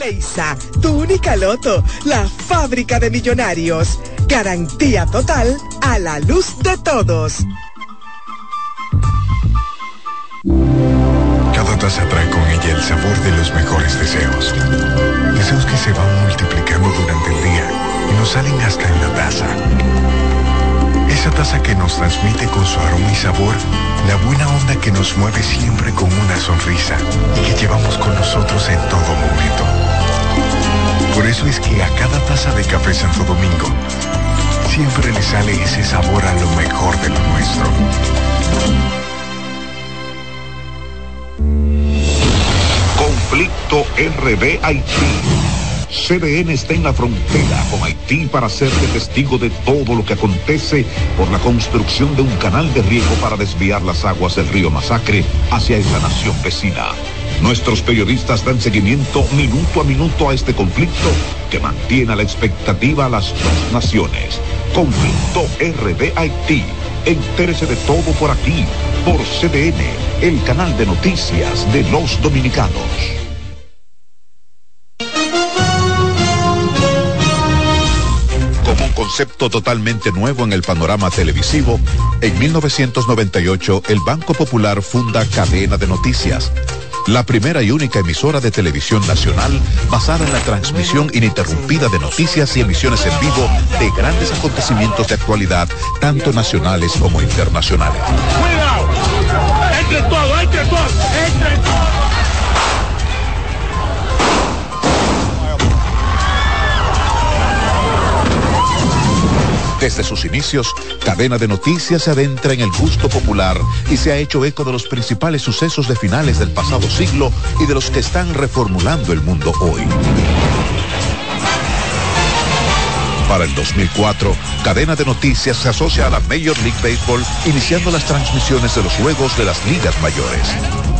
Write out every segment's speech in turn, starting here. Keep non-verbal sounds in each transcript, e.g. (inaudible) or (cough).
Leisa, tu única loto, la fábrica de millonarios. Garantía total a la luz de todos. Cada taza trae con ella el sabor de los mejores deseos. Deseos que se van multiplicando durante el día y nos salen hasta en la taza. Esa taza que nos transmite con su aroma y sabor la buena onda que nos mueve siempre con una sonrisa y que llevamos con nosotros en todo momento. Por eso es que a cada taza de café Santo Domingo siempre le sale ese sabor a lo mejor de lo nuestro. Conflicto RD Haití CDN está en la frontera con Haití para serle testigo de todo lo que acontece por la construcción de un canal de riego para desviar las aguas del río Masacre hacia esta nación vecina. Nuestros periodistas dan seguimiento minuto a minuto a este conflicto que mantiene a la expectativa a las dos naciones. Conflicto RD Haití. Entérese de todo por aquí, por CDN, el canal de noticias de los dominicanos. concepto totalmente nuevo en el panorama televisivo, en 1998 el Banco Popular funda Cadena de Noticias, la primera y única emisora de televisión nacional basada en la transmisión ininterrumpida de noticias y emisiones en vivo de grandes acontecimientos de actualidad, tanto nacionales como internacionales. ¡Cuidado! ¡Entre entre entre! Desde sus inicios, Cadena de Noticias se adentra en el gusto popular y se ha hecho eco de los principales sucesos de finales del pasado siglo y de los que están reformulando el mundo hoy. Para el 2004, Cadena de Noticias se asocia a la Major League Baseball, iniciando las transmisiones de los juegos de las ligas mayores.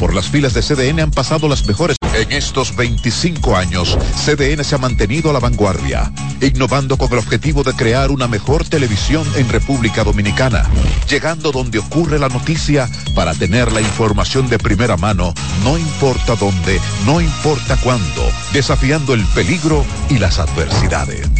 por las filas de CDN han pasado las mejores. En estos 25 años, CDN se ha mantenido a la vanguardia, innovando con el objetivo de crear una mejor televisión en República Dominicana, llegando donde ocurre la noticia para tener la información de primera mano, no importa dónde, no importa cuándo, desafiando el peligro y las adversidades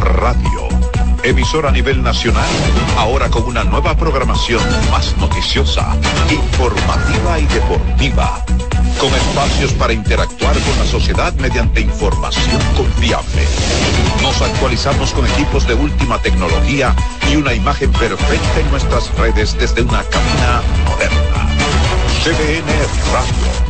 Radio. Emisora a nivel nacional, ahora con una nueva programación más noticiosa, informativa y deportiva. Con espacios para interactuar con la sociedad mediante información confiable. Nos actualizamos con equipos de última tecnología y una imagen perfecta en nuestras redes desde una cabina moderna. CDN Radio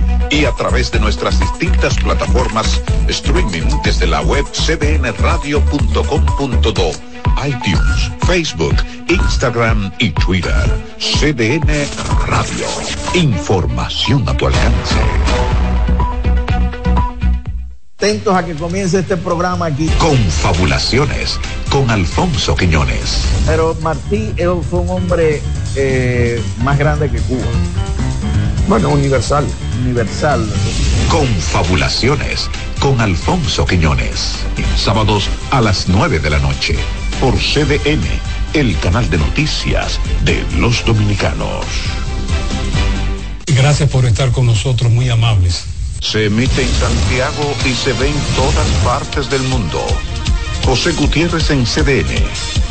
Y a través de nuestras distintas plataformas streaming desde la web cdnradio.com.do iTunes, Facebook, Instagram y Twitter. CDN Radio. Información a tu alcance. Atentos a que comience este programa aquí. Confabulaciones con Alfonso Quiñones. Pero Martí fue un hombre eh, más grande que Cuba. Bueno, universal. Universal. Confabulaciones con Alfonso Quiñones. Sábados a las 9 de la noche por CDN, el canal de noticias de los dominicanos. Gracias por estar con nosotros, muy amables. Se emite en Santiago y se ve en todas partes del mundo. José Gutiérrez en CDN.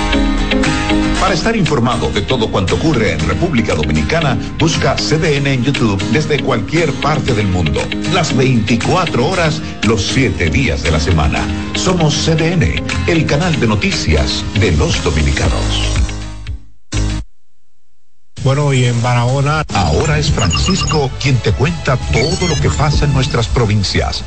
Para estar informado de todo cuanto ocurre en República Dominicana, busca CDN en YouTube desde cualquier parte del mundo. Las 24 horas, los 7 días de la semana. Somos CDN, el canal de noticias de los dominicanos. Bueno, y en Barahona. Ahora es Francisco quien te cuenta todo lo que pasa en nuestras provincias.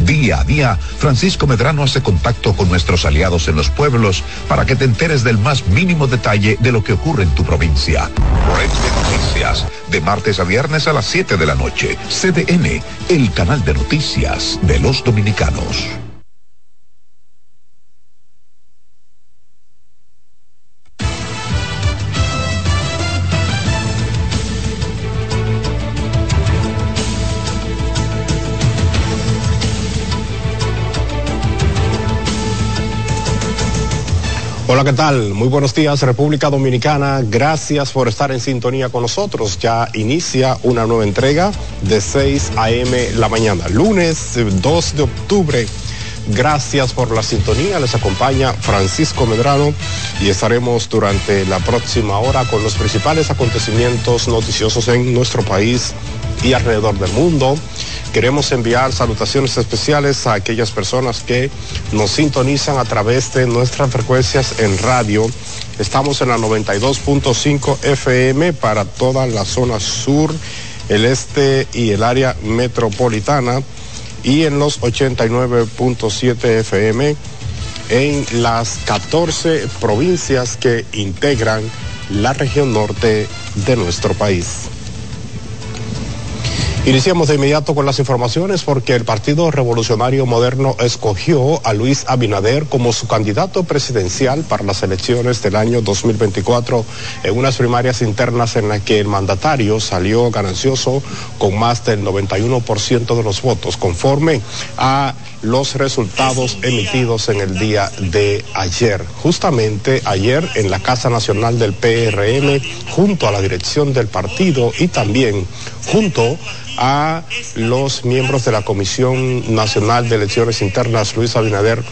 Día a día, Francisco Medrano hace contacto con nuestros aliados en los pueblos para que te enteres del más mínimo detalle de lo que ocurre en tu provincia. Red de Noticias, de martes a viernes a las 7 de la noche. CDN, el canal de noticias de los dominicanos. Hola, ¿qué tal? Muy buenos días, República Dominicana. Gracias por estar en sintonía con nosotros. Ya inicia una nueva entrega de 6 a.m. la mañana, lunes 2 de octubre. Gracias por la sintonía. Les acompaña Francisco Medrano y estaremos durante la próxima hora con los principales acontecimientos noticiosos en nuestro país y alrededor del mundo. Queremos enviar salutaciones especiales a aquellas personas que nos sintonizan a través de nuestras frecuencias en radio. Estamos en la 92.5 FM para toda la zona sur, el este y el área metropolitana y en los 89.7 FM en las 14 provincias que integran la región norte de nuestro país. Iniciamos de inmediato con las informaciones porque el Partido Revolucionario Moderno escogió a Luis Abinader como su candidato presidencial para las elecciones del año 2024 en unas primarias internas en las que el mandatario salió ganancioso con más del 91% de los votos, conforme a los resultados emitidos en el día de ayer. Justamente ayer en la Casa Nacional del PRM, junto a la dirección del partido y también junto a los miembros de la Comisión Nacional de Elecciones Internas, Luis Abinader,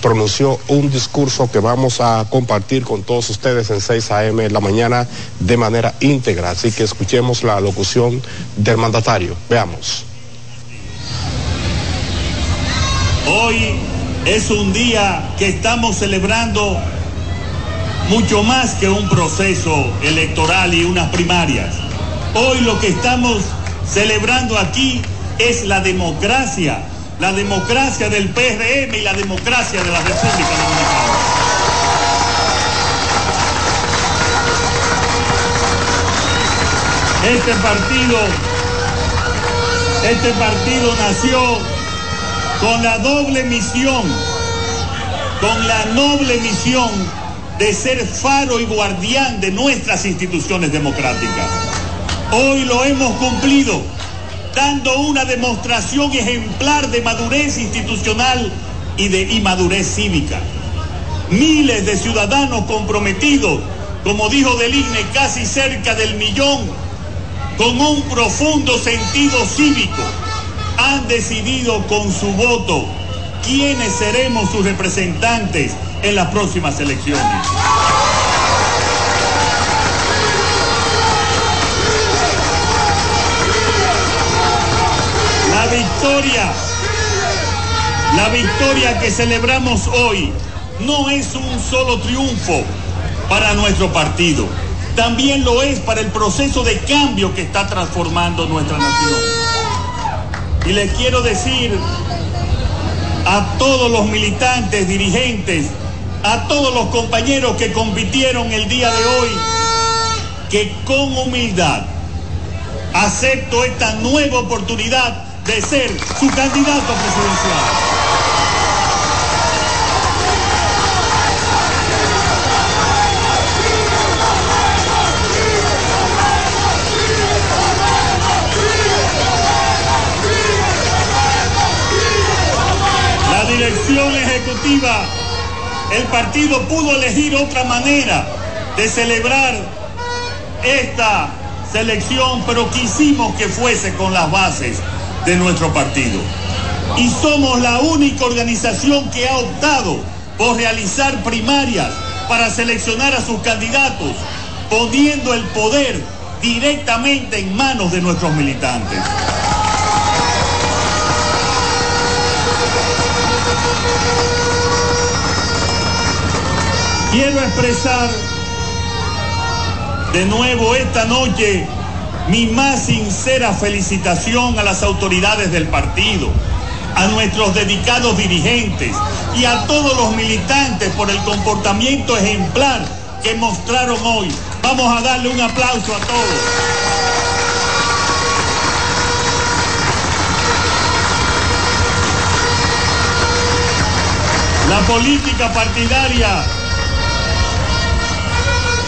pronunció un discurso que vamos a compartir con todos ustedes en 6 a.m. en la mañana de manera íntegra. Así que escuchemos la locución del mandatario. Veamos. Hoy es un día que estamos celebrando mucho más que un proceso electoral y unas primarias. Hoy lo que estamos celebrando aquí es la democracia, la democracia del PRM y la democracia de la República Dominicana. Este partido, este partido nació con la doble misión, con la noble misión de ser faro y guardián de nuestras instituciones democráticas. Hoy lo hemos cumplido, dando una demostración ejemplar de madurez institucional y de inmadurez cívica. Miles de ciudadanos comprometidos, como dijo del INE, casi cerca del millón, con un profundo sentido cívico, han decidido con su voto quiénes seremos sus representantes en las próximas elecciones. Victoria, la victoria que celebramos hoy no es un solo triunfo para nuestro partido, también lo es para el proceso de cambio que está transformando nuestra nación. Y les quiero decir a todos los militantes, dirigentes, a todos los compañeros que compitieron el día de hoy, que con humildad acepto esta nueva oportunidad de ser su candidato presidencial. La dirección ejecutiva, el partido pudo elegir otra manera de celebrar esta selección, pero quisimos que fuese con las bases de nuestro partido. Y somos la única organización que ha optado por realizar primarias para seleccionar a sus candidatos, poniendo el poder directamente en manos de nuestros militantes. Quiero expresar de nuevo esta noche mi más sincera felicitación a las autoridades del partido, a nuestros dedicados dirigentes y a todos los militantes por el comportamiento ejemplar que mostraron hoy. Vamos a darle un aplauso a todos. La política partidaria,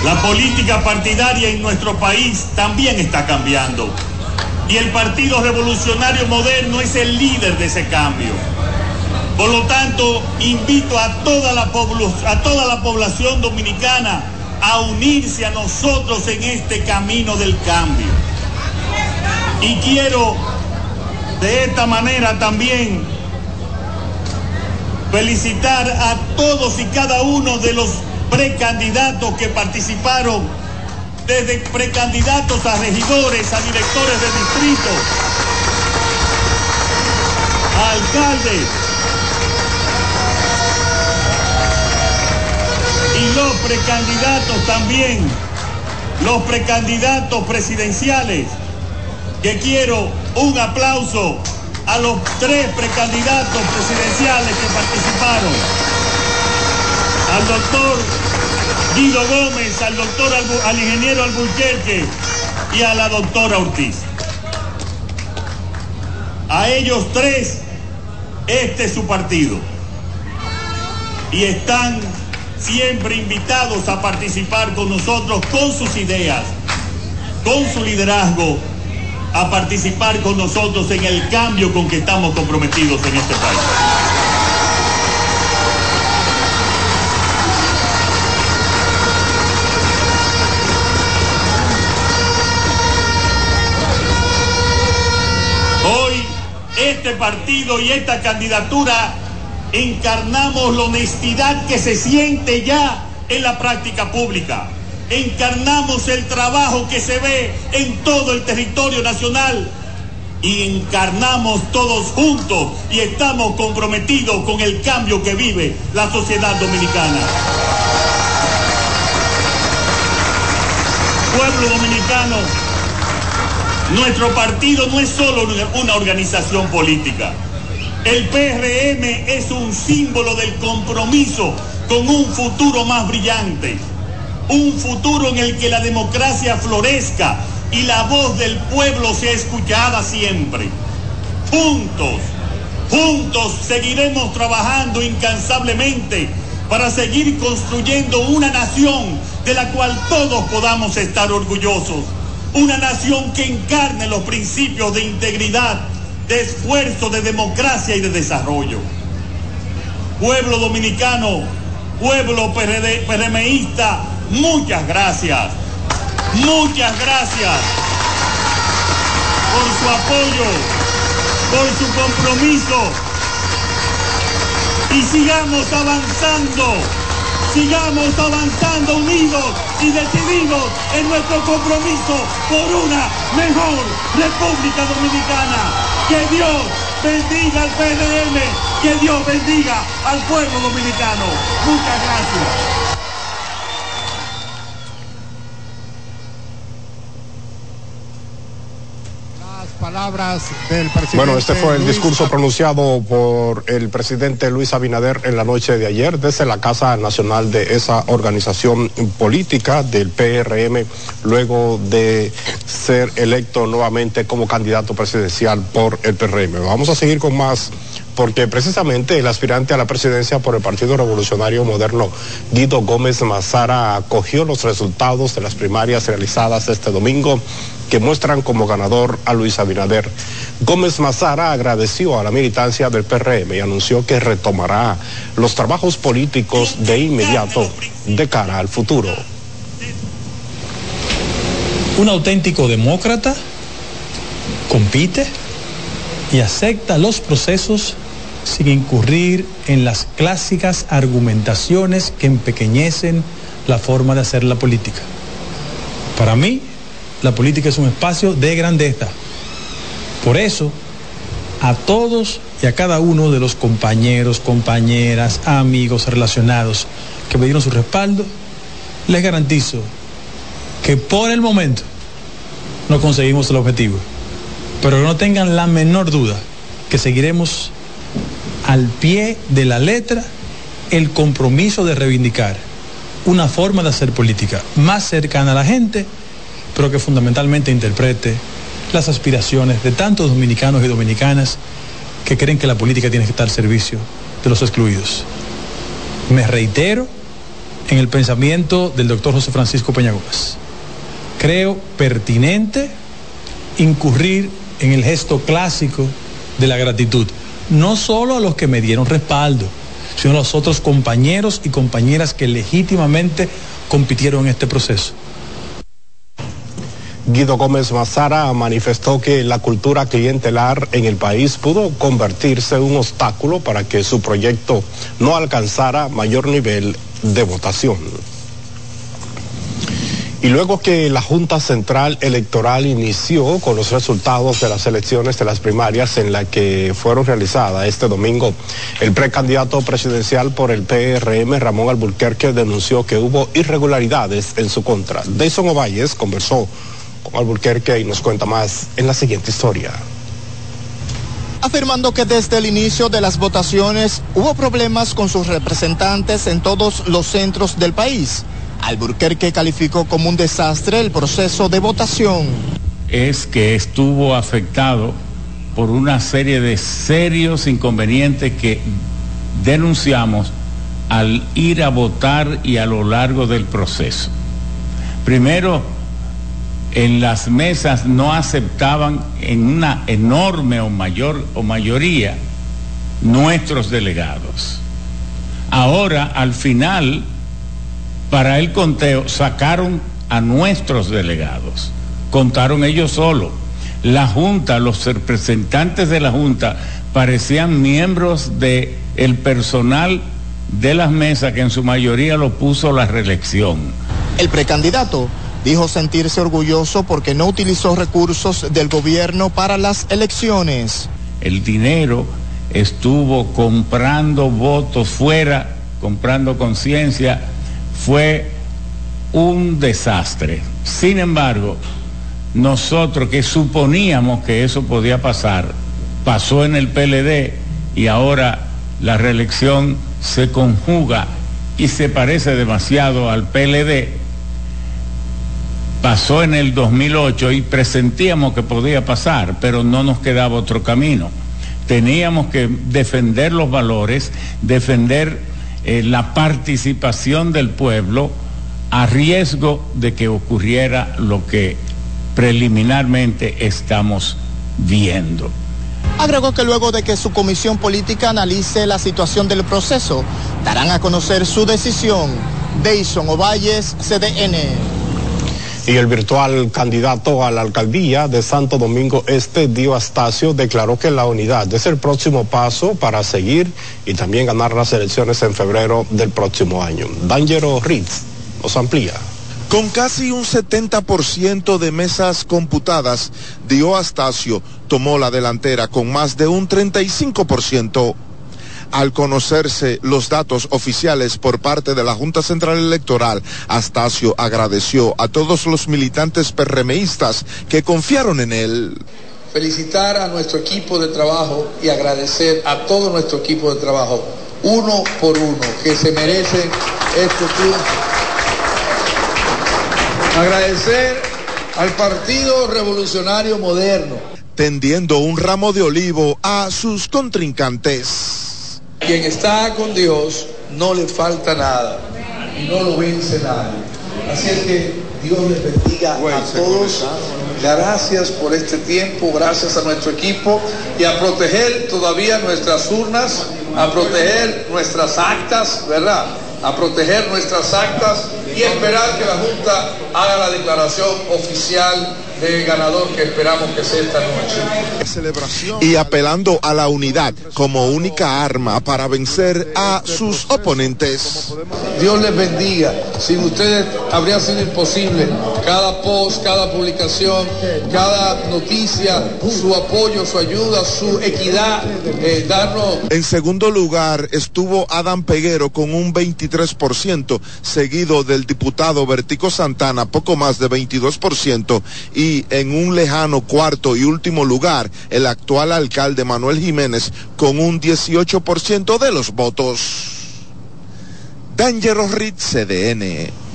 la política partidaria en nuestro país también está cambiando. Y el Partido Revolucionario Moderno es el líder de ese cambio. Por lo tanto, invito a toda la, población dominicana a unirse a nosotros en este camino del cambio. Y quiero de esta manera también felicitar a todos y cada uno de los precandidatos que participaron, desde precandidatos a regidores, a directores de distrito, a alcaldes, y los precandidatos también, los precandidatos presidenciales, que quiero un aplauso a los tres precandidatos presidenciales que participaron, al doctor Guido Gómez, al doctor al ingeniero Albuquerque y a la doctora Ortiz. A ellos tres, este es su partido. Y están siempre invitados a participar con nosotros, con sus ideas, con su liderazgo, a participar con nosotros en el cambio con que estamos comprometidos en este país. Hoy este partido y esta candidatura encarnamos la honestidad que se siente ya en la práctica pública. Encarnamos el trabajo que se ve en todo el territorio nacional y encarnamos todos juntos y estamos comprometidos con el cambio que vive la sociedad dominicana. Pueblo dominicano, nuestro partido no es solo una organización política el PRM es un símbolo del compromiso con un futuro más brillante, un futuro en el que la democracia florezca y la voz del pueblo sea escuchada siempre. Juntos, juntos seguiremos trabajando incansablemente para seguir construyendo una nación de la cual todos podamos estar orgullosos. Una nación que encarne los principios de integridad, de esfuerzo de democracia y de desarrollo. Pueblo dominicano, pueblo PRMista, muchas gracias. Muchas gracias por su apoyo, por su compromiso. Y sigamos avanzando, sigamos avanzando unidos y decididos en nuestro compromiso por una mejor República Dominicana. Que Dios bendiga al PRM, que Dios bendiga al pueblo dominicano. Muchas gracias. Palabras del presidente. Bueno, este fue el discurso pronunciado por el presidente Luis Abinader en la noche de ayer desde la Casa Nacional de esa organización política del PRM, luego de ser electo nuevamente como candidato presidencial por el PRM. Vamos a seguir con más porque precisamente el aspirante a la presidencia por el Partido Revolucionario Moderno, Guido Gómez Mazara, acogió los resultados de las primarias realizadas este domingo que muestran como ganador a Luis Abinader. Gómez Mazara agradeció a la militancia del PRM y anunció que retomará los trabajos políticos de inmediato de cara al futuro. Un auténtico demócrata compite y acepta los procesos sin incurrir en las clásicas argumentaciones que empequeñecen la forma de hacer la política. Para mí, la política es un espacio de grandeza. Por eso, a todos y a cada uno de los compañeros, compañeras, amigos relacionados que me dieron su respaldo, les garantizo que por el momento no conseguimos el objetivo. Pero no tengan la menor duda que seguiremos al pie de la letra el compromiso de reivindicar una forma de hacer política más cercana a la gente, pero que fundamentalmente interprete las aspiraciones de tantos dominicanos y dominicanas que creen que la política tiene que estar al servicio de los excluidos. Me reitero en el pensamiento del doctor José Francisco Peña Gómez. Creo pertinente incurrir en el gesto clásico de la gratitud, no solo a los que me dieron respaldo, sino a los otros compañeros y compañeras que legítimamente compitieron en este proceso. Guido Gómez Mazara manifestó que la cultura clientelar en el país pudo convertirse en un obstáculo para que su proyecto no alcanzara mayor nivel de votación. Y luego que la Junta Central Electoral inició con los resultados de las elecciones de las primarias en la que fueron realizadas este domingo, el precandidato presidencial por el PRM, Ramón Alburquerque, denunció que hubo irregularidades en su contra. Deison Ovalles conversó con Alburquerque y nos cuenta más en la siguiente historia afirmando que desde el inicio de las votaciones hubo problemas con sus representantes en todos los centros del país Alburquerque calificó como un desastre el proceso de votación. Es que estuvo afectado por una serie de serios inconvenientes que denunciamos al ir a votar y a lo largo del proceso. Primero, en las mesas no aceptaban en una enorme o mayor o mayoría nuestros delegados. Ahora, al final, para el conteo sacaron a nuestros delegados, contaron ellos solo. La Junta, los representantes de la Junta parecían miembros del el personal de las mesas que en su mayoría lo puso la reelección. El precandidato dijo sentirse orgulloso porque no utilizó recursos del gobierno para las elecciones. El dinero estuvo comprando votos fuera, comprando conciencia fue un desastre. Sin embargo, nosotros que suponíamos que eso podía pasar, pasó en el PLD y ahora la reelección se conjuga y se parece demasiado al PLD. Pasó en el 2008 y presentíamos que podía pasar, pero no nos quedaba otro camino. Teníamos que defender los valores, defender eh, la participación del pueblo a riesgo de que ocurriera lo que preliminarmente estamos viendo. Agregó que luego de que su comisión política analice la situación del proceso, darán a conocer su decisión. Deison Ovalles, CDN. Y el virtual candidato a la alcaldía de Santo Domingo Este, Dio Astacio, declaró que la unidad es el próximo paso para seguir y también ganar las elecciones en febrero del próximo año. Dangero Ritz nos amplía. Con casi un 70% de mesas computadas, Dio Astacio tomó la delantera con más de un 35%. Al conocerse los datos oficiales por parte de la Junta Central Electoral, Astacio agradeció a todos los militantes perremeístas que confiaron en él. Felicitar a nuestro equipo de trabajo y agradecer a todo nuestro equipo de trabajo, uno por uno, que se merecen este triunfo. Agradecer al Partido Revolucionario Moderno tendiendo un ramo de olivo a sus contrincantes. Quien está con Dios no le falta nada y no lo vence nadie. Así es que Dios les bendiga a todos. Gracias por este tiempo, gracias a nuestro equipo y a proteger todavía nuestras urnas, a proteger nuestras actas, ¿verdad? A proteger nuestras actas y esperar que la Junta haga la declaración oficial del ganador que esperamos que sea esta noche. Y apelando a la unidad como única arma para vencer a sus oponentes. Dios les bendiga. Sin ustedes habría sido imposible. Cada post, cada publicación, cada noticia, su apoyo, su ayuda, su equidad, eh, darnos. En segundo lugar estuvo Adam Peguero con un 23%, seguido del diputado Vertico Santana, poco más de 22%, y en un lejano cuarto y último lugar el actual alcalde Manuel Jiménez con un 18% de los votos. Dangerous Ritz CDN.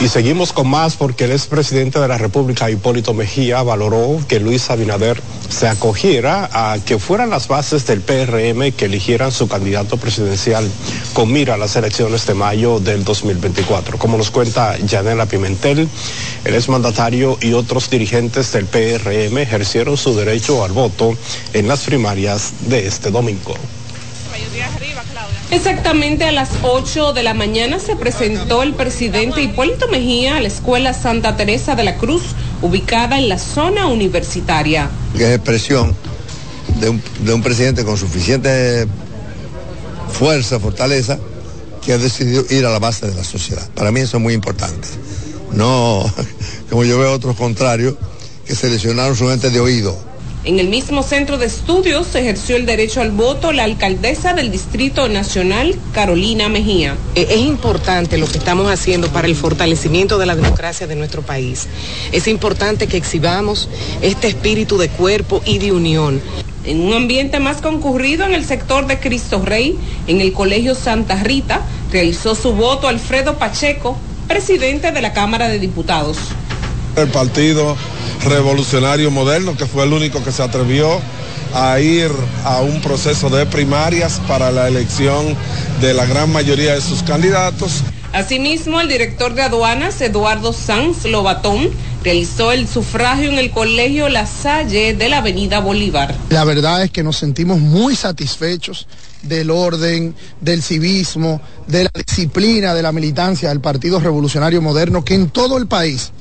Y seguimos con más porque el expresidente de la República, Hipólito Mejía, valoró que Luis Abinader se acogiera a que fueran las bases del PRM que eligieran su candidato presidencial con mira a las elecciones de mayo del 2024. Como nos cuenta Yanela Pimentel, el exmandatario y otros dirigentes del PRM ejercieron su derecho al voto en las primarias de este domingo. Exactamente a las 8 de la mañana se presentó el presidente Hipólito Mejía a la Escuela Santa Teresa de la Cruz, ubicada en la zona universitaria. Es expresión de un, de un presidente con suficiente fuerza, fortaleza, que ha decidido ir a la base de la sociedad. Para mí eso es muy importante. No, (laughs) como yo veo otros contrarios, que seleccionaron su gente de oído en el mismo centro de estudios ejerció el derecho al voto la alcaldesa del Distrito Nacional, Carolina Mejía. Eh, es importante lo que estamos haciendo para el fortalecimiento de la democracia de nuestro país. Es importante que exhibamos este espíritu de cuerpo y de unión. En un ambiente más concurrido en el sector de Cristo Rey, en el Colegio Santa Rita, realizó su voto Alfredo Pacheco, presidente de la Cámara de Diputados. El partido revolucionario moderno, que fue el único que se atrevió a ir a un proceso de primarias para la elección de la gran mayoría de sus candidatos. Asimismo, el director de aduanas, Eduardo Sanz Lobatón, realizó el sufragio en el colegio La Salle de la Avenida Bolívar. La verdad es que nos sentimos muy satisfechos del orden, del civismo, de la disciplina, de la militancia del Partido Revolucionario Moderno, que en todo el país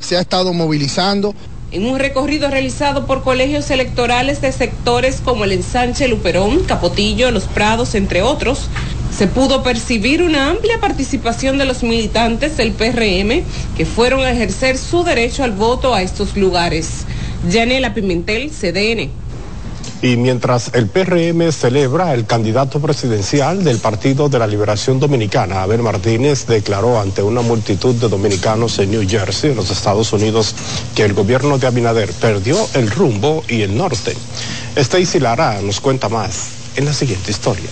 se ha estado movilizando. En un recorrido realizado por colegios electorales de sectores como el Ensanche Luperón, Capotillo, Los Prados, entre otros, se pudo percibir una amplia participación de los militantes del PRM que fueron a ejercer su derecho al voto a estos lugares. Yanela Pimentel, CDN. Y mientras el PRM celebra, el candidato presidencial del Partido de la Liberación Dominicana, Abel Martínez, declaró ante una multitud de dominicanos en New Jersey, en los Estados Unidos, que el gobierno de Abinader perdió el rumbo y el norte. Stacy Lara nos cuenta más en la siguiente historia.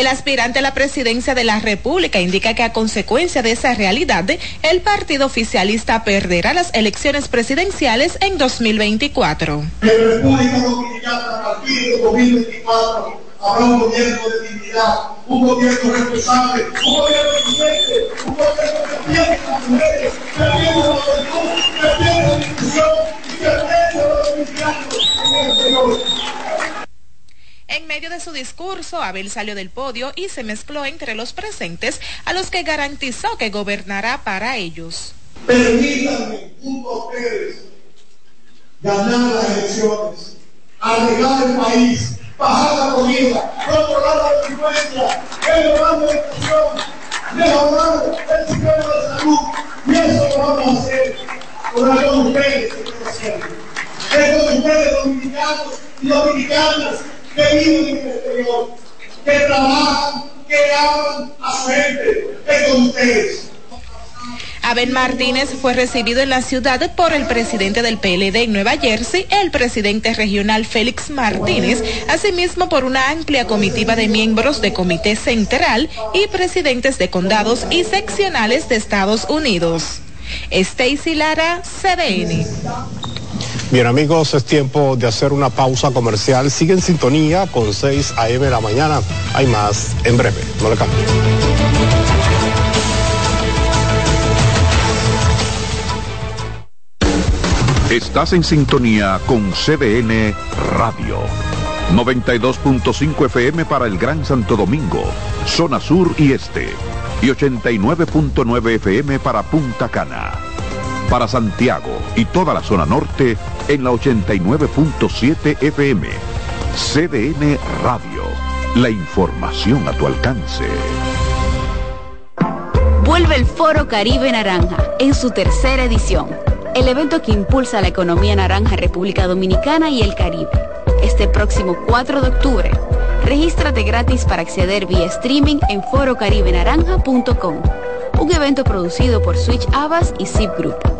El aspirante a la presidencia de la República indica que a consecuencia de esa realidad, el partido oficialista perderá las elecciones presidenciales en 2024. En República Dominicana, a partir de 2024, habrá un gobierno de dignidad, un gobierno responsable, un gobierno eficiente, un gobierno que piensa en las mujeres, que piensa en la juventud, que piensa en la discusión y que piensa en los dominicanos en Señor. Medio de su discurso, Abel salió del podio y se mezcló entre los presentes, a los que garantizó que gobernará para ellos. Permítanme, junto a ustedes, ganar las elecciones, arreglar el país, bajar la comida, controlar la delincuencia, mejorar la educación, mejorar el sistema de salud. Y eso lo vamos a hacer con ustedes, Es con ustedes, dominicanos y dominicanas que a con ustedes. Abel Martínez fue recibido en la ciudad por el presidente del PLD en Nueva Jersey, el presidente regional Félix Martínez, asimismo por una amplia comitiva de miembros de Comité Central y presidentes de condados y seccionales de Estados Unidos. Stacy Lara, CDN. Bien amigos, es tiempo de hacer una pausa comercial. Sigue en sintonía con 6 a.m. la mañana. Hay más en breve. No le cambien. Estás en sintonía con CDN Radio. 92.5 FM para el Gran Santo Domingo, zona sur y este. Y 89.9 FM para Punta Cana. Para Santiago y toda la zona norte en la 89.7 FM. CDN Radio. La información a tu alcance. Vuelve el Foro Caribe Naranja en su tercera edición. El evento que impulsa la economía naranja República Dominicana y el Caribe. Este próximo 4 de octubre. Regístrate gratis para acceder vía streaming en forocaribenaranja.com. Un evento producido por Switch Abbas y Zip Group.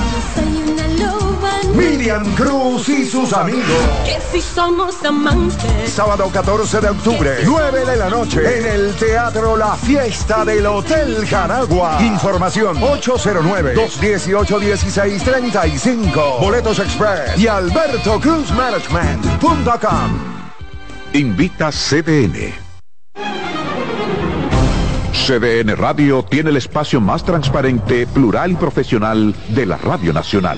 Cruz y sus amigos. Que si somos amantes. Sábado 14 de octubre, 9 de la noche, en el Teatro La Fiesta del Hotel Jaragua. Información 809-218-1635. Boletos Express y Alberto Cruz Management.com. Invita CDN. CDN Radio tiene el espacio más transparente, plural y profesional de la Radio Nacional.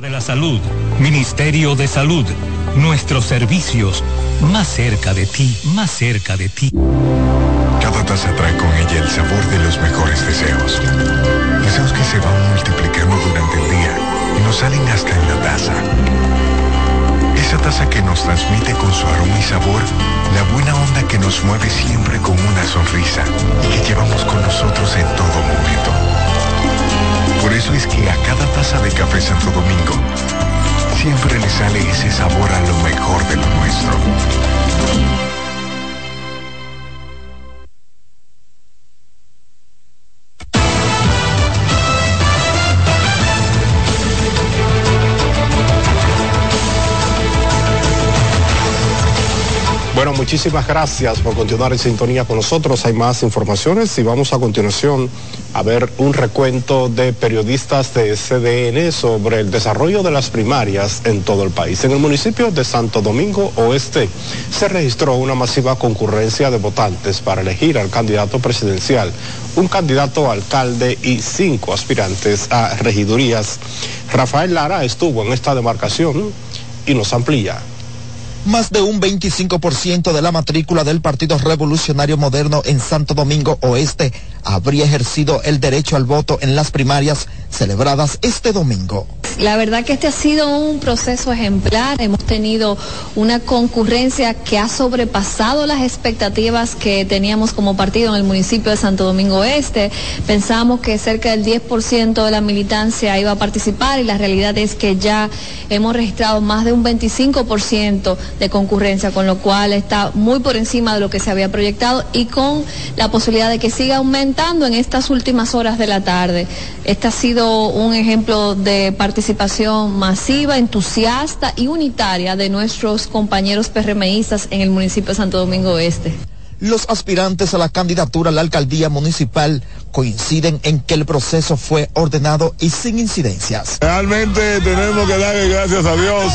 De la Salud, Ministerio de Salud, nuestros servicios, más cerca de ti, más cerca de ti. Cada taza trae con ella el sabor de los mejores deseos. Deseos que se van multiplicando durante el día y nos salen hasta en la taza. Esa taza que nos transmite con su aroma y sabor la buena onda que nos mueve siempre con una sonrisa y que llevamos con nosotros en todo momento. Por eso es que a cada taza de café Santo Domingo siempre le sale ese sabor a lo mejor de lo nuestro. Bueno, muchísimas gracias por continuar en sintonía con nosotros. Hay más informaciones y vamos a continuación a ver un recuento de periodistas de CDN sobre el desarrollo de las primarias en todo el país. En el municipio de Santo Domingo Oeste se registró una masiva concurrencia de votantes para elegir al candidato presidencial, un candidato a alcalde y cinco aspirantes a regidurías. Rafael Lara estuvo en esta demarcación y nos amplía más de un 25% de la matrícula del Partido Revolucionario Moderno en Santo Domingo Oeste habría ejercido el derecho al voto en las primarias celebradas este domingo. La verdad que este ha sido un proceso ejemplar. Hemos tenido una concurrencia que ha sobrepasado las expectativas que teníamos como partido en el municipio de Santo Domingo Este. Pensamos que cerca del 10% de la militancia iba a participar y la realidad es que ya hemos registrado más de un 25% de concurrencia, con lo cual está muy por encima de lo que se había proyectado y con la posibilidad de que siga aumentando en estas últimas horas de la tarde. Este ha sido un ejemplo de participación masiva, entusiasta y unitaria de nuestros compañeros PRMistas en el municipio de Santo Domingo Oeste. Los aspirantes a la candidatura a la alcaldía municipal coinciden en que el proceso fue ordenado y sin incidencias. Realmente tenemos que darle gracias a Dios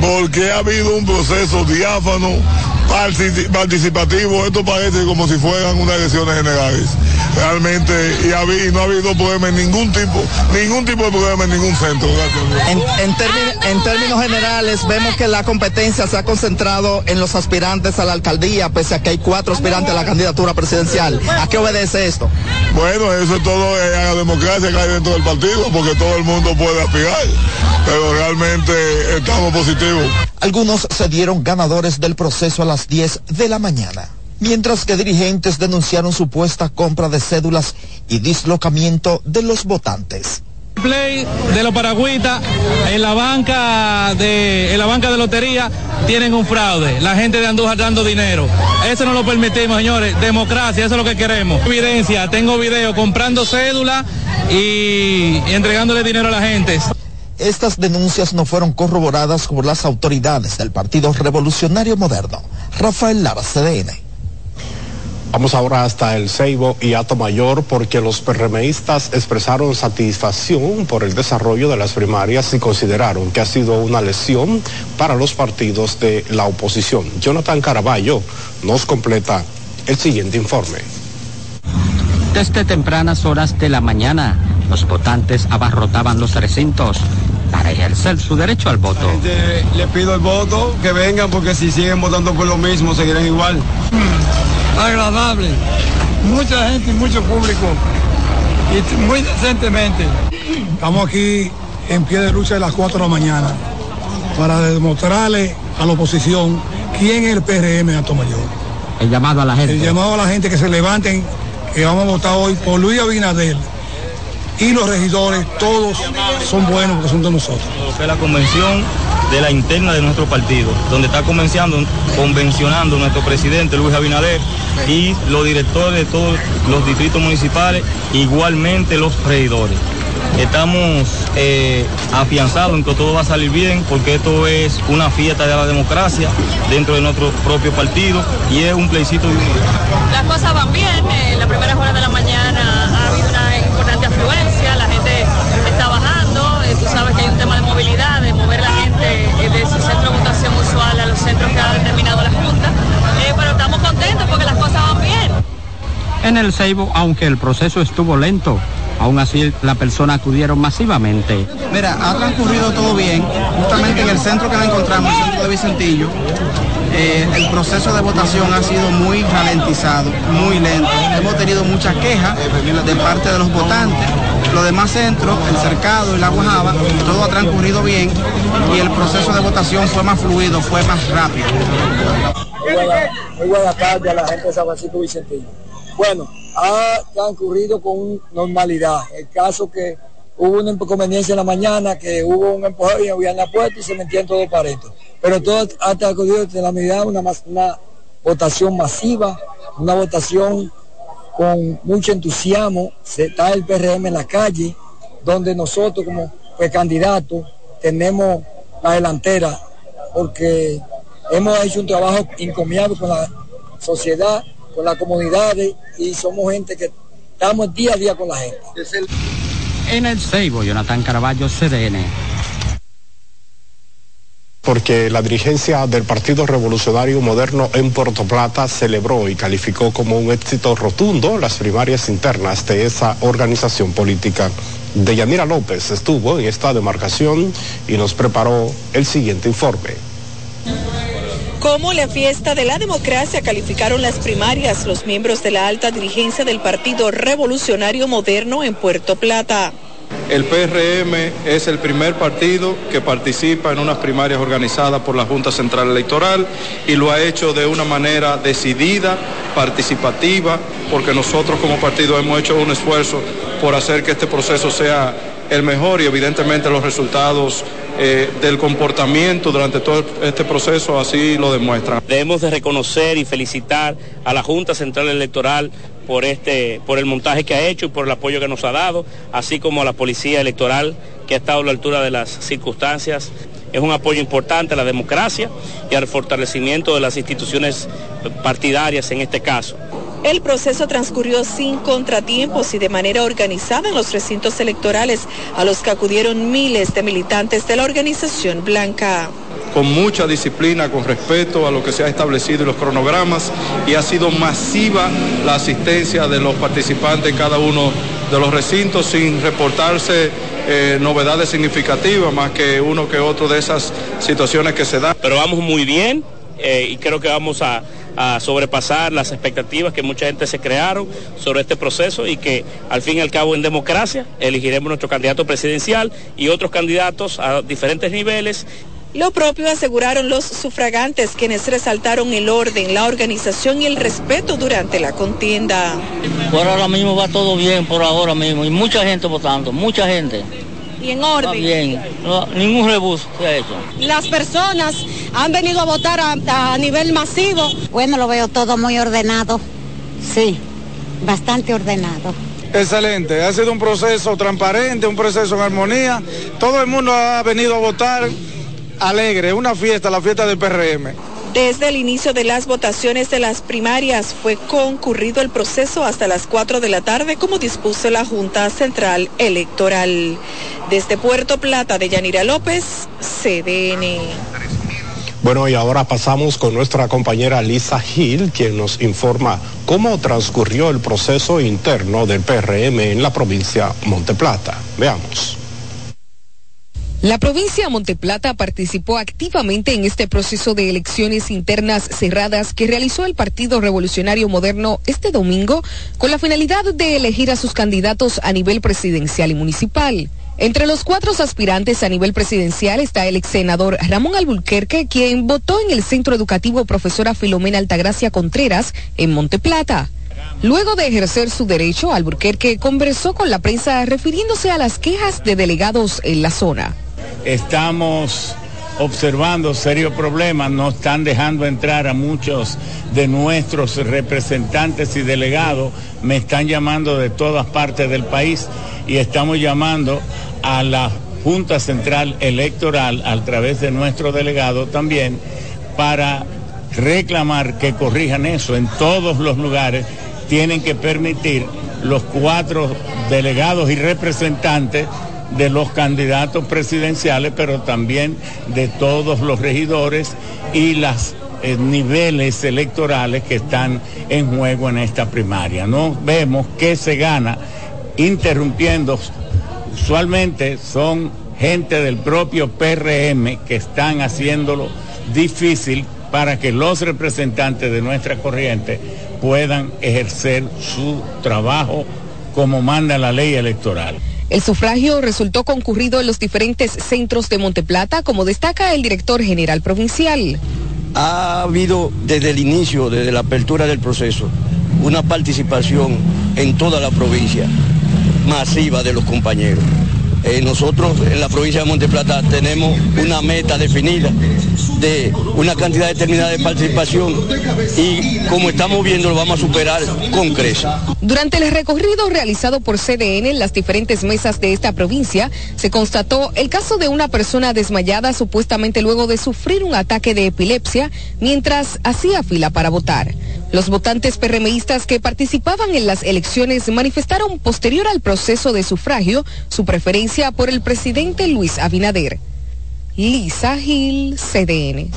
porque ha habido un proceso diáfano participativo. Esto parece como si fueran unas elecciones generales. Realmente, y, no ha habido problema en ningún tipo, ningún tipo de problema en ningún centro. En, en términos generales, vemos que la competencia se ha concentrado en los aspirantes a la alcaldía, pese a que hay cuatro aspirantes a la candidatura presidencial. ¿A qué obedece esto? Bueno, eso es todo en la democracia que hay dentro del partido, porque todo el mundo puede aspirar, pero realmente estamos positivos. Algunos se dieron ganadores del proceso a las 10 de la mañana mientras que dirigentes denunciaron supuesta compra de cédulas y dislocamiento de los votantes play de los paragüitas en la banca de en la banca de lotería tienen un fraude. La gente de Andújar dando dinero. Eso no lo permitimos, señores. Democracia, eso es lo que queremos. Evidencia, tengo video comprando cédula y entregándole dinero a la gente. Estas denuncias no fueron corroboradas por las autoridades del Partido Revolucionario Moderno. Rafael Lara, CDN. Vamos ahora hasta el Ceibo y Ato Mayor porque los PRMistas expresaron satisfacción por el desarrollo de las primarias y consideraron que ha sido una lesión para los partidos de la oposición. Jonathan Caraballo nos completa el siguiente informe. Desde tempranas horas de la mañana, los votantes abarrotaban los recintos para ejercer su derecho al voto. le pido el voto, que vengan porque si siguen votando por lo mismo seguirán igual agradable, mucha gente y mucho público, y muy decentemente. Estamos aquí en pie de lucha de las 4 de la mañana para demostrarle a la oposición quién es el PRM Alto Mayor. El llamado a la gente. El llamado a la gente que se levanten, que vamos a votar hoy por Luis Abinadel. Y los regidores, todos son buenos porque son de nosotros. la convención de la interna de nuestro partido, donde está convencionando, convencionando nuestro presidente Luis Abinader y los directores de todos los distritos municipales, igualmente los regidores. Estamos eh, afianzados en que todo va a salir bien porque esto es una fiesta de la democracia dentro de nuestro propio partido y es un plebiscito de unidad. Las cosas van bien, en la primera hora de la mañana eh, centro de votación usual a los centros que ha determinado la Junta, pero estamos contentos porque las cosas van bien. En el Ceibo, aunque el proceso estuvo lento, Aún así, las personas acudieron masivamente. Mira, ha transcurrido todo bien. Justamente en el centro que nos encontramos, el centro de Vicentillo, eh, el proceso de votación ha sido muy ralentizado, muy lento. Hemos tenido muchas quejas de parte de los votantes. Los demás centros, el cercado y la guajaba, todo ha transcurrido bien y el proceso de votación fue más fluido, fue más rápido. Muy buenas tardes a la gente de San Francisco Vicentillo. Bueno, ha transcurrido con normalidad. El caso que hubo una inconveniencia en la mañana, que hubo un empujón y en la puerta y se metían todos paretos. Pero todo ha transcurrido de la medida una, una votación masiva, una votación con mucho entusiasmo. Está el PRM en la calle, donde nosotros como candidatos tenemos la delantera, porque hemos hecho un trabajo encomiable con la sociedad con las comunidades y somos gente que estamos día a día con la gente. En el Seibo, Jonathan Caraballo, CDN. Porque la dirigencia del Partido Revolucionario Moderno en Puerto Plata celebró y calificó como un éxito rotundo las primarias internas de esa organización política. Deyanira López estuvo en esta demarcación y nos preparó el siguiente informe. Como la fiesta de la democracia calificaron las primarias los miembros de la alta dirigencia del Partido Revolucionario Moderno en Puerto Plata. El PRM es el primer partido que participa en unas primarias organizadas por la Junta Central Electoral y lo ha hecho de una manera decidida, participativa, porque nosotros como partido hemos hecho un esfuerzo por hacer que este proceso sea el mejor y evidentemente los resultados eh, del comportamiento durante todo este proceso así lo demuestran. Debemos de reconocer y felicitar a la Junta Central Electoral por este, por el montaje que ha hecho y por el apoyo que nos ha dado, así como a la Policía Electoral que ha estado a la altura de las circunstancias. Es un apoyo importante a la democracia y al fortalecimiento de las instituciones partidarias en este caso. El proceso transcurrió sin contratiempos y de manera organizada en los recintos electorales a los que acudieron miles de militantes de la organización blanca con mucha disciplina, con respeto a lo que se ha establecido y los cronogramas, y ha sido masiva la asistencia de los participantes en cada uno de los recintos sin reportarse eh, novedades significativas, más que uno que otro de esas situaciones que se dan. Pero vamos muy bien eh, y creo que vamos a, a sobrepasar las expectativas que mucha gente se crearon sobre este proceso y que al fin y al cabo en democracia elegiremos nuestro candidato presidencial y otros candidatos a diferentes niveles lo propio aseguraron los sufragantes, quienes resaltaron el orden, la organización y el respeto durante la contienda. Por ahora mismo va todo bien, por ahora mismo, y mucha gente votando, mucha gente. ¿Y en orden? bien, ningún rebus se ha hecho. Las personas han venido a votar a, a nivel masivo. Bueno, lo veo todo muy ordenado, sí, bastante ordenado. Excelente, ha sido un proceso transparente, un proceso en armonía. Todo el mundo ha venido a votar alegre, una fiesta, la fiesta del PRM. Desde el inicio de las votaciones de las primarias fue concurrido el proceso hasta las 4 de la tarde como dispuso la Junta Central Electoral. Desde Puerto Plata de Yanira López, CDN. Bueno, y ahora pasamos con nuestra compañera Lisa Gil, quien nos informa cómo transcurrió el proceso interno del PRM en la provincia Monteplata. Veamos. La provincia de Monteplata participó activamente en este proceso de elecciones internas cerradas que realizó el Partido Revolucionario Moderno este domingo con la finalidad de elegir a sus candidatos a nivel presidencial y municipal. Entre los cuatro aspirantes a nivel presidencial está el ex senador Ramón Albulquerque, quien votó en el Centro Educativo Profesora Filomena Altagracia Contreras en Monteplata. Luego de ejercer su derecho, Alburquerque conversó con la prensa refiriéndose a las quejas de delegados en la zona estamos observando serios problemas, no están dejando entrar a muchos de nuestros representantes y delegados, me están llamando de todas partes del país y estamos llamando a la Junta Central Electoral a través de nuestro delegado también para reclamar que corrijan eso en todos los lugares, tienen que permitir los cuatro delegados y representantes de los candidatos presidenciales, pero también de todos los regidores y los eh, niveles electorales que están en juego en esta primaria. No vemos que se gana interrumpiendo, usualmente son gente del propio PRM que están haciéndolo difícil para que los representantes de nuestra corriente puedan ejercer su trabajo como manda la ley electoral. El sufragio resultó concurrido en los diferentes centros de Monteplata, como destaca el director general provincial. Ha habido desde el inicio, desde la apertura del proceso, una participación en toda la provincia masiva de los compañeros. Eh, nosotros en la provincia de Monteplata tenemos una meta definida de una cantidad determinada de participación y como estamos viendo lo vamos a superar con creces. Durante el recorrido realizado por CDN en las diferentes mesas de esta provincia, se constató el caso de una persona desmayada supuestamente luego de sufrir un ataque de epilepsia mientras hacía fila para votar. Los votantes PRMistas que participaban en las elecciones manifestaron posterior al proceso de sufragio su preferencia por el presidente Luis Abinader. Lisa Gil, CDN.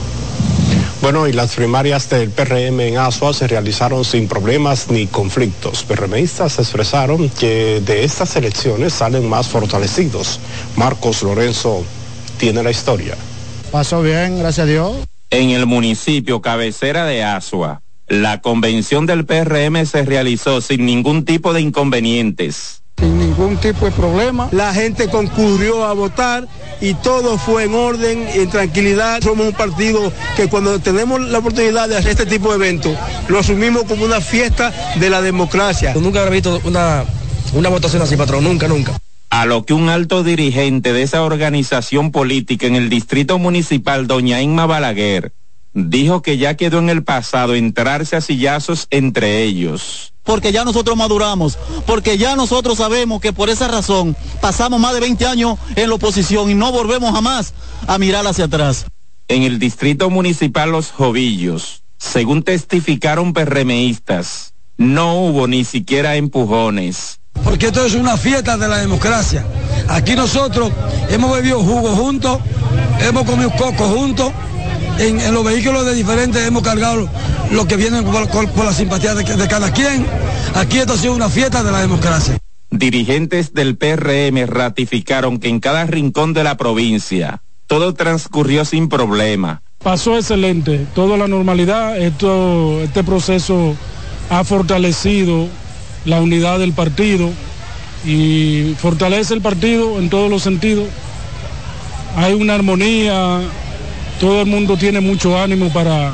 Bueno, y las primarias del PRM en Asua se realizaron sin problemas ni conflictos. PRMistas expresaron que de estas elecciones salen más fortalecidos. Marcos Lorenzo tiene la historia. Pasó bien, gracias a Dios. En el municipio cabecera de Asua la convención del PRM se realizó sin ningún tipo de inconvenientes. Sin ningún tipo de problema. La gente concurrió a votar y todo fue en orden y en tranquilidad. Somos un partido que cuando tenemos la oportunidad de hacer este tipo de eventos, lo asumimos como una fiesta de la democracia. Nunca había visto una, una votación así, patrón, nunca, nunca. A lo que un alto dirigente de esa organización política en el distrito municipal, doña Inma Balaguer, dijo que ya quedó en el pasado entrarse a sillazos entre ellos. Porque ya nosotros maduramos, porque ya nosotros sabemos que por esa razón pasamos más de 20 años en la oposición y no volvemos jamás a mirar hacia atrás. En el distrito municipal Los Jovillos, según testificaron perremeístas, no hubo ni siquiera empujones. Porque esto es una fiesta de la democracia. Aquí nosotros hemos bebido jugo juntos, hemos comido coco juntos, en, los vehículos de diferentes hemos cargado lo que vienen por, la simpatía de, de cada quien. Aquí esto ha sido una fiesta de la democracia. Dirigentes del PRM ratificaron que en cada rincón de la provincia todo transcurrió sin problema. Pasó excelente, toda la normalidad, esto, este proceso ha fortalecido la unidad del partido y fortalece el partido en todos los sentidos. Hay una armonía, todo el mundo tiene mucho ánimo para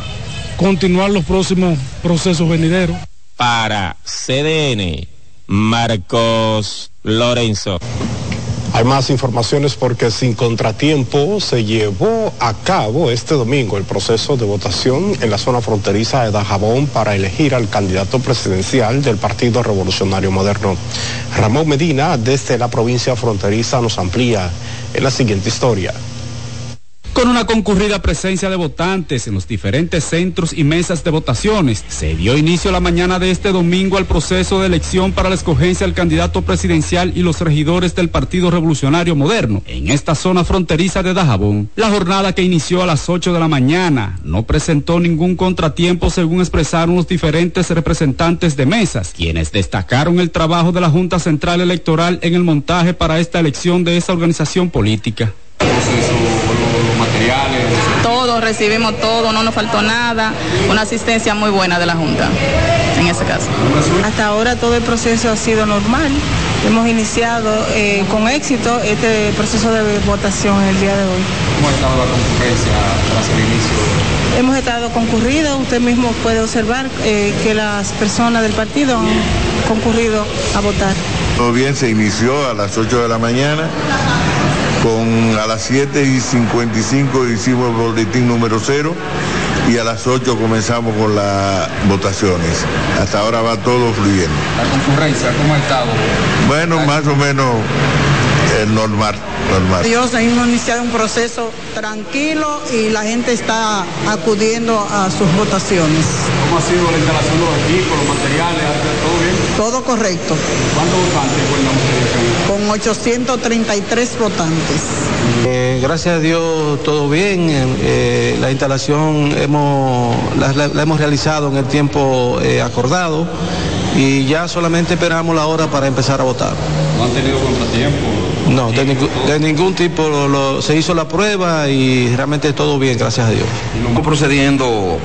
continuar los próximos procesos venideros. Para CDN, Marcos Lorenzo. Hay más informaciones porque sin contratiempo se llevó a cabo este domingo el proceso de votación en la zona fronteriza de Dajabón para elegir al candidato presidencial del Partido Revolucionario Moderno. Ramón Medina, desde la provincia fronteriza, nos amplía en la siguiente historia. Con una concurrida presencia de votantes en los diferentes centros y mesas de votaciones, se dio inicio la mañana de este domingo al proceso de elección para la escogencia del candidato presidencial y los regidores del Partido Revolucionario Moderno en esta zona fronteriza de Dajabón. La jornada que inició a las 8 de la mañana no presentó ningún contratiempo según expresaron los diferentes representantes de mesas, quienes destacaron el trabajo de la Junta Central Electoral en el montaje para esta elección de esa organización política materiales. Todo, recibimos todo, no nos faltó nada. Una asistencia muy buena de la Junta, en ese caso. Hasta ahora todo el proceso ha sido normal. Hemos iniciado eh, con éxito este proceso de votación el día de hoy. ¿Cómo ha estado la concurrencia tras el inicio? Hemos estado concurridos, usted mismo puede observar eh, que las personas del partido han concurrido a votar. Todo bien, se inició a las 8 de la mañana con a las 7 y 55 hicimos el boletín número 0 y a las 8 comenzamos con las votaciones. Hasta ahora va todo fluyendo. ¿La concurrencia cómo ha estado? Bueno, más o menos eh, normal, normal. Dios, hemos iniciado un proceso tranquilo y la gente está acudiendo a sus votaciones. ¿Cómo ha sido la instalación de los equipos, los materiales? ¿Todo bien? Todo correcto. ¿Cuántos votantes ustedes? Con 833 votantes. Eh, gracias a Dios todo bien. Eh, la instalación hemos, la, hemos realizado en el tiempo eh, acordado y ya solamente esperamos la hora para empezar a votar. ¿No han tenido contratiempo? No, de, ningún tipo. se hizo la prueba y realmente todo bien, gracias a Dios. Estamos procediendo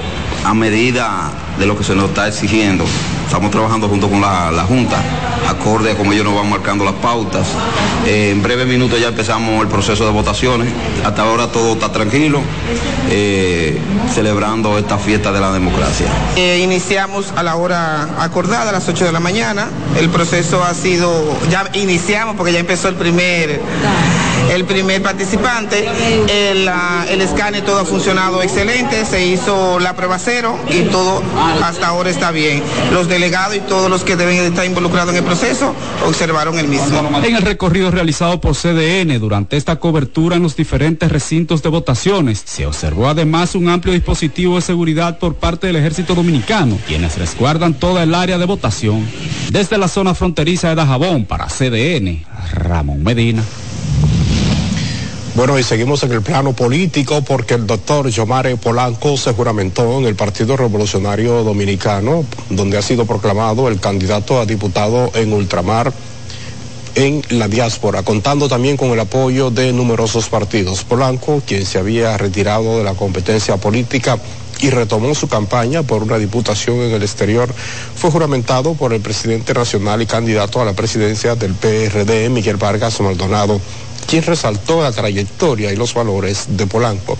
a medida de lo que se nos está exigiendo. Estamos trabajando junto con la, Junta, acorde a como ellos nos van marcando las pautas. Eh, en breve minutos ya empezamos el proceso de votaciones. Hasta ahora todo está tranquilo, eh, celebrando esta fiesta de la democracia. Eh, iniciamos a la hora acordada, a las 8 de la mañana. El proceso ha sido, ya iniciamos porque ya empezó el primer, el primer participante. El, el escáner todo ha funcionado excelente, se hizo la prueba cero y todo hasta ahora está bien. Los delegados y todos los que deben estar involucrados en el proceso observaron el mismo. En el recorrido realizado por CDN durante esta cobertura en los diferentes recintos de votaciones, se observó además un amplio dispositivo de seguridad por parte del ejército dominicano, quienes resguardan toda el área de votación. Desde la zona fronteriza de Dajabón para CDN, Ramón Medina. Bueno, y seguimos en el plano político porque el doctor Yomare Polanco se juramentó en el Partido Revolucionario Dominicano, donde ha sido proclamado el candidato a diputado en ultramar en la diáspora, contando también con el apoyo de numerosos partidos. Polanco, quien se había retirado de la competencia política y retomó su campaña por una diputación en el exterior, fue juramentado por el presidente nacional y candidato a la presidencia del PRD, Miguel Vargas Maldonado quien resaltó la trayectoria y los valores de Polanco.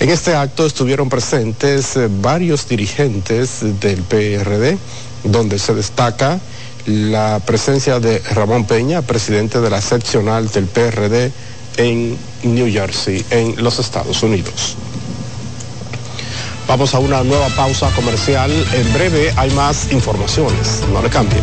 En este acto estuvieron presentes eh, varios dirigentes del PRD, donde se destaca la presencia de Ramón Peña, presidente de la seccional del PRD en New Jersey, en los Estados Unidos. Vamos a una nueva pausa comercial. En breve hay más informaciones. No le cambien.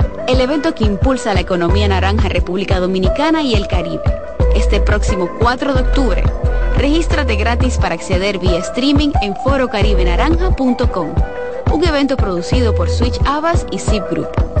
El evento que impulsa la economía naranja República Dominicana y el Caribe. Este próximo 4 de octubre Regístrate gratis para acceder vía streaming en forocaribenaranja.com. Un evento producido por Switch Abbas y Zip Group.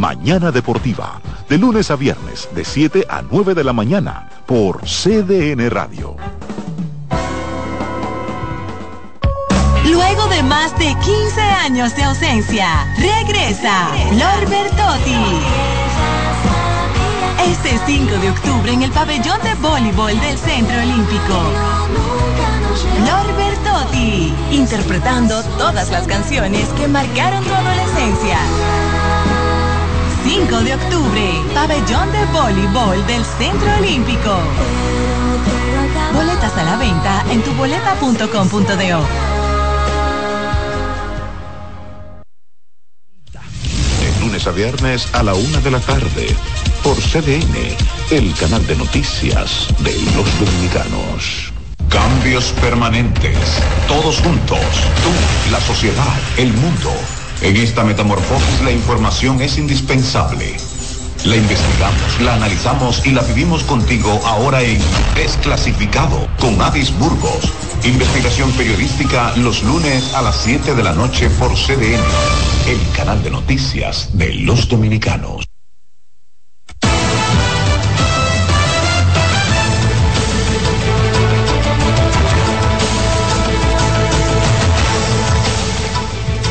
Mañana Deportiva, de lunes a viernes, de 7 a 9 de la mañana, por CDN Radio. Luego de más de 15 años de ausencia, regresa Flor Bertotti. Este 5 de octubre en el pabellón de voleibol del Centro Olímpico. Flor Bertotti, interpretando todas las canciones que marcaron tu adolescencia. 5 de octubre, pabellón de voleibol del Centro Olímpico. Boletas a la venta en tuboleta.com.do. De lunes a viernes a la una de la tarde, por CDN, el canal de noticias de los dominicanos. Cambios permanentes, todos juntos, tú, la sociedad, el mundo. En esta metamorfosis la información es indispensable. La investigamos, la analizamos y la vivimos contigo ahora en Desclasificado con Adis Burgos. Investigación periodística los lunes a las 7 de la noche por CDN, el canal de noticias de los dominicanos.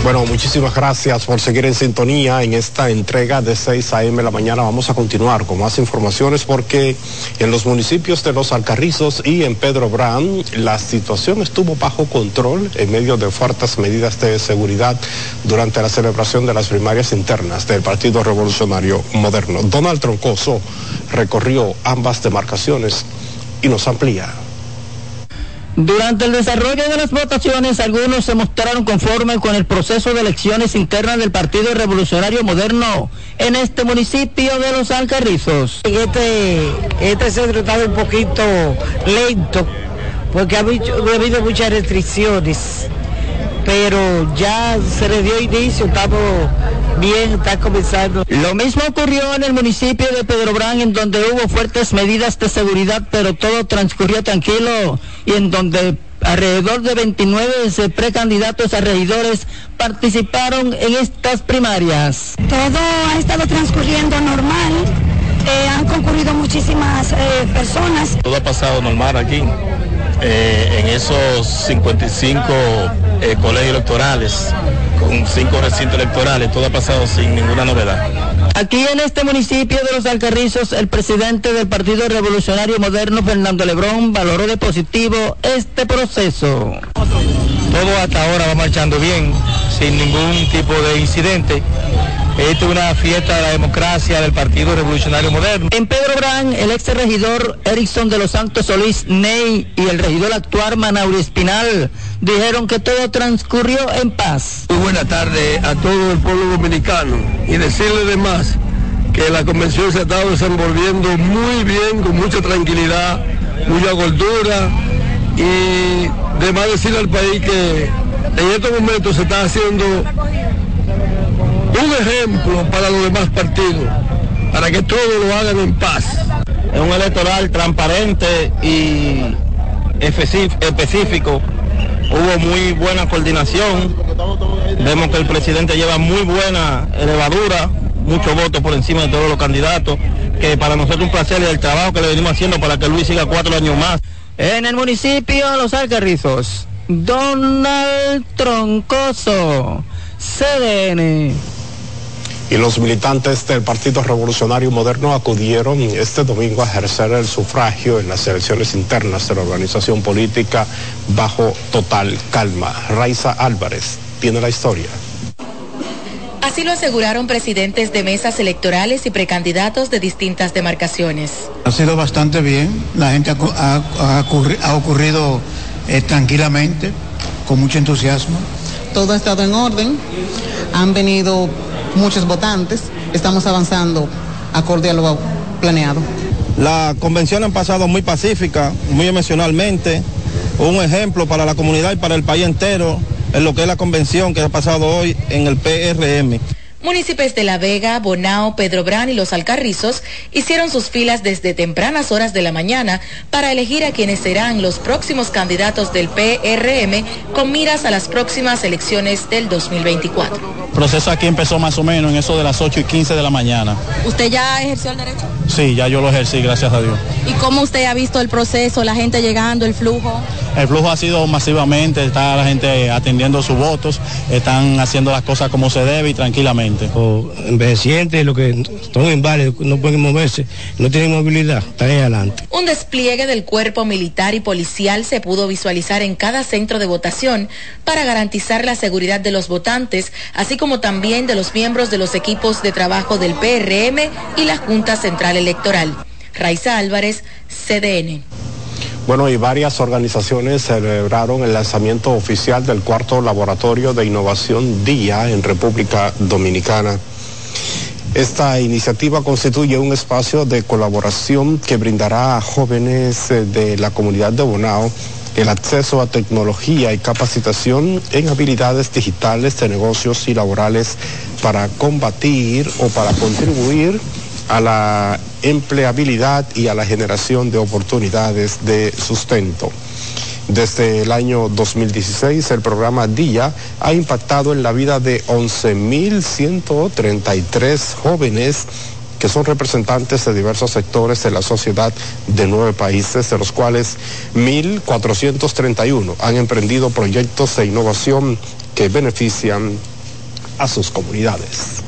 Bueno, muchísimas gracias por seguir en sintonía en esta entrega de 6 a.m. la mañana. Vamos a continuar con más informaciones porque en los municipios de Los Alcarrizos y en Pedro Brán la situación estuvo bajo control en medio de fuertes medidas de seguridad durante la celebración de las primarias internas del Partido Revolucionario Moderno. Donald Troncoso recorrió ambas demarcaciones y nos amplía. Durante el desarrollo de las votaciones, algunos se mostraron conformes con el proceso de elecciones internas del Partido Revolucionario Moderno en este municipio de Los Alcarrizos. Este, este centro estaba un poquito lento porque ha habido muchas restricciones, pero ya se le dio inicio, estamos bien, está comenzando. Lo mismo ocurrió en el municipio de Pedro Brán, en donde hubo fuertes medidas de seguridad, pero todo transcurrió tranquilo y en donde alrededor de 29 precandidatos a regidores participaron en estas primarias. Todo ha estado transcurriendo normal. Eh, han concurrido muchísimas eh, personas. Todo ha pasado normal aquí. Eh, en esos 55 eh, colegios electorales, con cinco recintos electorales, todo ha pasado sin ninguna novedad. Aquí en este municipio de Los Alcarrizos, el presidente del Partido Revolucionario Moderno, Fernando Lebrón, valoró de positivo este proceso. Todo hasta ahora va marchando bien, sin ningún tipo de incidente. Esta es una fiesta de la democracia del Partido Revolucionario Moderno. En Pedro Brán, el ex regidor Erickson de los Santos Solís Ney y el regidor actual Manauri Espinal dijeron que todo transcurrió en paz. Muy buena tarde a todo el pueblo dominicano y decirle además que la convención se ha estado desenvolviendo muy bien, con mucha tranquilidad, mucha gordura y además decirle al país que en estos momentos se está haciendo un ejemplo para los demás partidos, para que todos lo hagan en paz. Es un electoral transparente y específico. Hubo muy buena coordinación. Vemos que el presidente lleva muy buena elevadura, muchos votos por encima de todos los candidatos, que para nosotros es un placer el trabajo que le venimos haciendo para que Luis siga cuatro años más. En el municipio de Los Alcarrizos, Donald Troncoso, CDN. Y los militantes del Partido Revolucionario Moderno acudieron este domingo a ejercer el sufragio en las elecciones internas de la organización política bajo total calma. Raiza Álvarez tiene la historia. Así lo aseguraron presidentes de mesas electorales y precandidatos de distintas demarcaciones. Ha sido bastante bien, la gente ha, ha, ha ocurrido eh, tranquilamente, con mucho entusiasmo. Todo ha estado en orden, han venido muchos votantes, estamos avanzando acorde a lo planeado. La convención ha pasado muy pacífica, muy emocionalmente, un ejemplo para la comunidad y para el país entero en lo que es la convención que ha pasado hoy en el PRM. Municipios de La Vega, Bonao, Pedro Brán y Los Alcarrizos hicieron sus filas desde tempranas horas de la mañana para elegir a quienes serán los próximos candidatos del PRM con miras a las próximas elecciones del 2024. El proceso aquí empezó más o menos en eso de las 8 y 15 de la mañana. ¿Usted ya ejerció el derecho? Sí, ya yo lo ejercí, gracias a Dios. ¿Y cómo usted ha visto el proceso, la gente llegando, el flujo? El flujo ha sido masivamente, está la gente atendiendo sus votos, están haciendo las cosas como se debe y tranquilamente. O envejecientes, lo que son inválidos, no pueden moverse, no tienen movilidad, están ahí adelante. Un despliegue del cuerpo militar y policial se pudo visualizar en cada centro de votación para garantizar la seguridad de los votantes, así como también de los miembros de los equipos de trabajo del PRM y la Junta Central Electoral. Raiza Álvarez, CDN. Bueno, y varias organizaciones celebraron el lanzamiento oficial del cuarto laboratorio de innovación DIA en República Dominicana. Esta iniciativa constituye un espacio de colaboración que brindará a jóvenes eh, de la comunidad de Bonao el acceso a tecnología y capacitación en habilidades digitales de negocios y laborales para combatir o para contribuir a la empleabilidad y a la generación de oportunidades de sustento. Desde el año 2016, el programa DIA ha impactado en la vida de 11.133 jóvenes que son representantes de diversos sectores de la sociedad de nueve países, de los cuales 1.431 han emprendido proyectos de innovación que benefician a sus comunidades.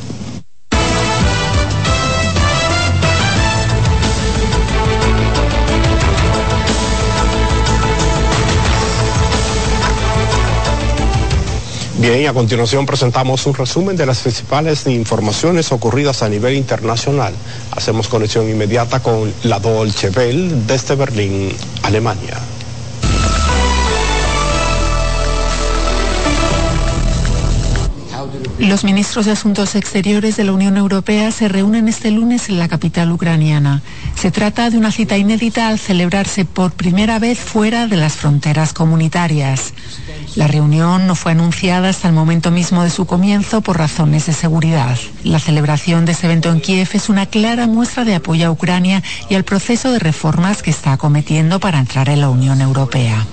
Bien, a continuación presentamos un resumen de las principales informaciones ocurridas a nivel internacional. Hacemos conexión inmediata con la Dolce Welle desde Berlín, Alemania. Los ministros de Asuntos Exteriores de la Unión Europea se reúnen este lunes en la capital ucraniana. Se trata de una cita inédita al celebrarse por primera vez fuera de las fronteras comunitarias. La reunión no fue anunciada hasta el momento mismo de su comienzo por razones de seguridad. La celebración de este evento en Kiev es una clara muestra de apoyo a Ucrania y al proceso de reformas que está acometiendo para entrar en la Unión Europea.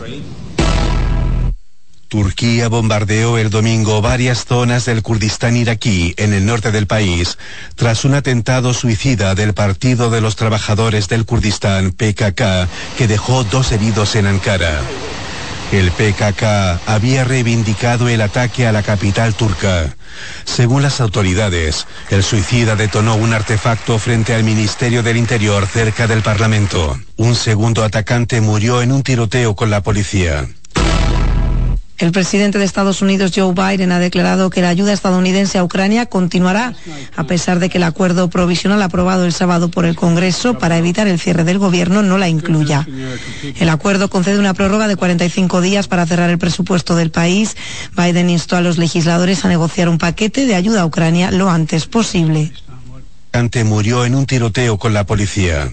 Turquía bombardeó el domingo varias zonas del Kurdistán iraquí en el norte del país tras un atentado suicida del Partido de los Trabajadores del Kurdistán PKK que dejó dos heridos en Ankara. El PKK había reivindicado el ataque a la capital turca. Según las autoridades, el suicida detonó un artefacto frente al Ministerio del Interior cerca del Parlamento. Un segundo atacante murió en un tiroteo con la policía. El presidente de Estados Unidos, Joe Biden, ha declarado que la ayuda estadounidense a Ucrania continuará, a pesar de que el acuerdo provisional aprobado el sábado por el Congreso para evitar el cierre del gobierno no la incluya. El acuerdo concede una prórroga de 45 días para cerrar el presupuesto del país. Biden instó a los legisladores a negociar un paquete de ayuda a Ucrania lo antes posible. murió en un tiroteo con la policía.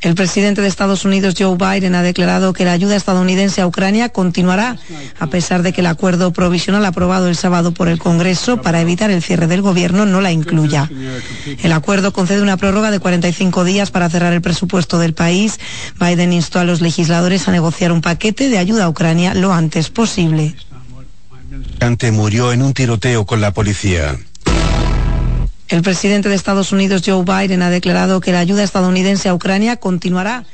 El presidente de Estados Unidos, Joe Biden, ha declarado que la ayuda estadounidense a Ucrania continuará, a pesar de que el acuerdo provisional aprobado el sábado por el Congreso para evitar el cierre del gobierno no la incluya. El acuerdo concede una prórroga de 45 días para cerrar el presupuesto del país. Biden instó a los legisladores a negociar un paquete de ayuda a Ucrania lo antes posible. murió en un tiroteo con la policía. El presidente de Estados Unidos, Joe Biden, ha declarado que la ayuda estadounidense a Ucrania continuará.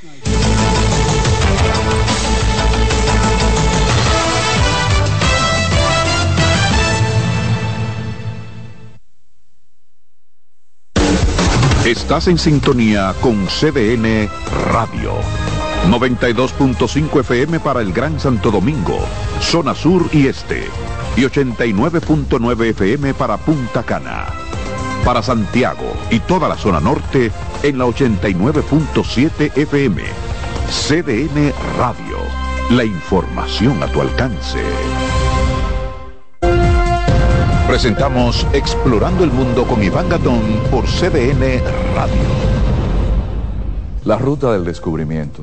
Estás en sintonía con CDN Radio. 92.5 FM para el Gran Santo Domingo, zona sur y este. Y 89.9 FM para Punta Cana. Para Santiago y toda la zona norte en la 89.7 FM. CDN Radio. La información a tu alcance. Presentamos Explorando el Mundo con Iván Gatón por CDN Radio. La ruta del descubrimiento.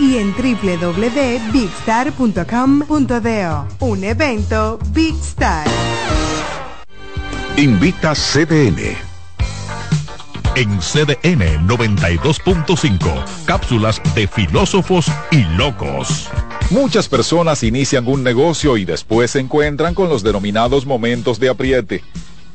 y en www.bigstar.com.do. Un evento Big Star. Invita CDN. En CDN 92.5, cápsulas de filósofos y locos. Muchas personas inician un negocio y después se encuentran con los denominados momentos de apriete.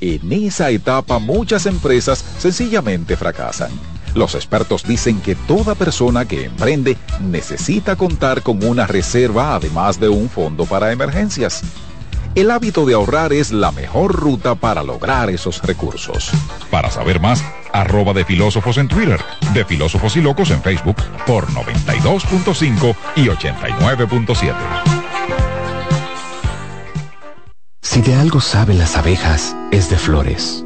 En esa etapa muchas empresas sencillamente fracasan. Los expertos dicen que toda persona que emprende necesita contar con una reserva además de un fondo para emergencias. El hábito de ahorrar es la mejor ruta para lograr esos recursos. Para saber más, arroba de filósofos en Twitter, de filósofos y locos en Facebook por 92.5 y 89.7. Si de algo saben las abejas, es de flores.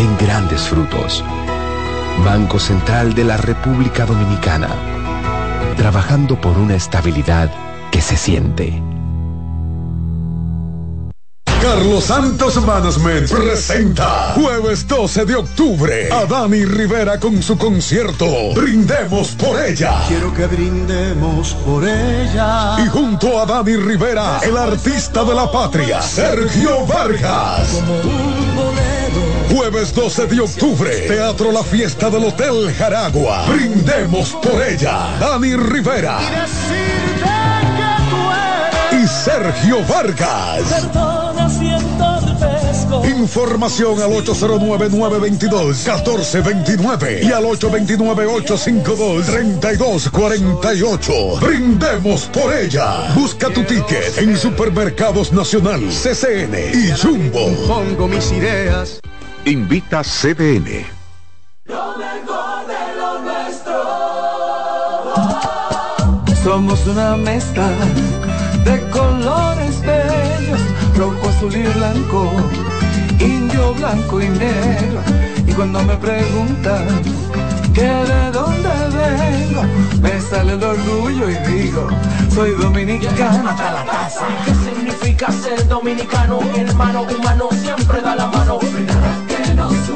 den grandes frutos. Banco Central de la República Dominicana. trabajando por una estabilidad que se siente. Carlos Santos Management presenta jueves 12 de octubre a Dani Rivera con su concierto Brindemos por ella. Quiero que brindemos por ella. Y junto a Dani Rivera, el artista de la patria, Sergio Vargas. Jueves 12 de octubre, Teatro La Fiesta del Hotel Jaragua. Brindemos por ella. Dani Rivera. Y Sergio Vargas. Información al 809-922-1429 y al 829-852-3248. Brindemos por ella. Busca tu ticket en Supermercados Nacional, CCN y Jumbo. Pongo mis ideas. Invita CDN. Lo mejor de lo nuestro. Somos una mezcla de colores bellos, rojo, azul y blanco, indio, blanco y negro. Y cuando me preguntan que de dónde vengo, me sale el orgullo y digo, soy dominicano. hasta la casa. ¿Qué significa ser dominicano? Mi hermano humano siempre da la mano. Pues.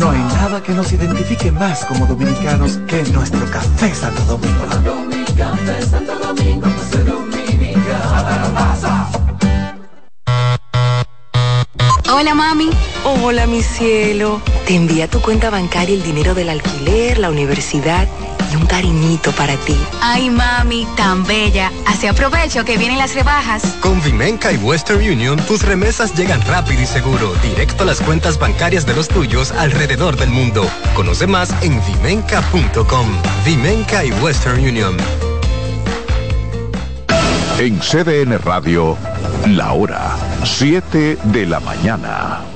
No hay nada que nos identifique más como dominicanos que nuestro café Santo Domingo. Pues. Hola mami. Hola mi cielo. Te envía tu cuenta bancaria el dinero del alquiler, la universidad y un cariñito para ti. Ay mami, tan bella. Así aprovecho que vienen las rebajas. Con Vimenca y Western Union, tus remesas llegan rápido y seguro, directo a las cuentas bancarias de los tuyos alrededor del mundo. Conoce más en vimenca.com. Vimenca y Western Union. En CDN Radio, la hora 7 de la mañana.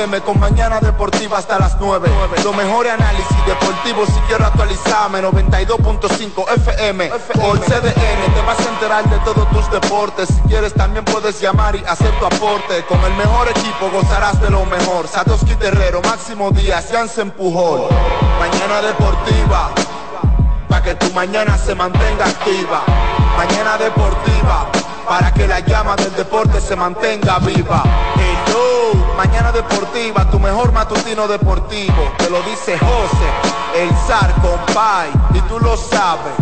Son las 7 a.m. con mañana deportiva hasta las 9. Lo mejor análisis deportivo si quiero actualizarme. 92.5 FM por CDN. Te vas a enterar de todos tus deportes. Si quieres también puedes llamar y hacer tu aporte. Con el mejor equipo gozarás de lo mejor. Satoshi Terrero, Máximo Díaz, Jansen Pujol. Mañana deportiva. Para que tu mañana se mantenga activa. Mañana deportiva para que la llama del deporte se mantenga viva. Hello, mañana deportiva, tu mejor matutino deportivo. Te lo dice José, el zar compay, y tú lo sabes.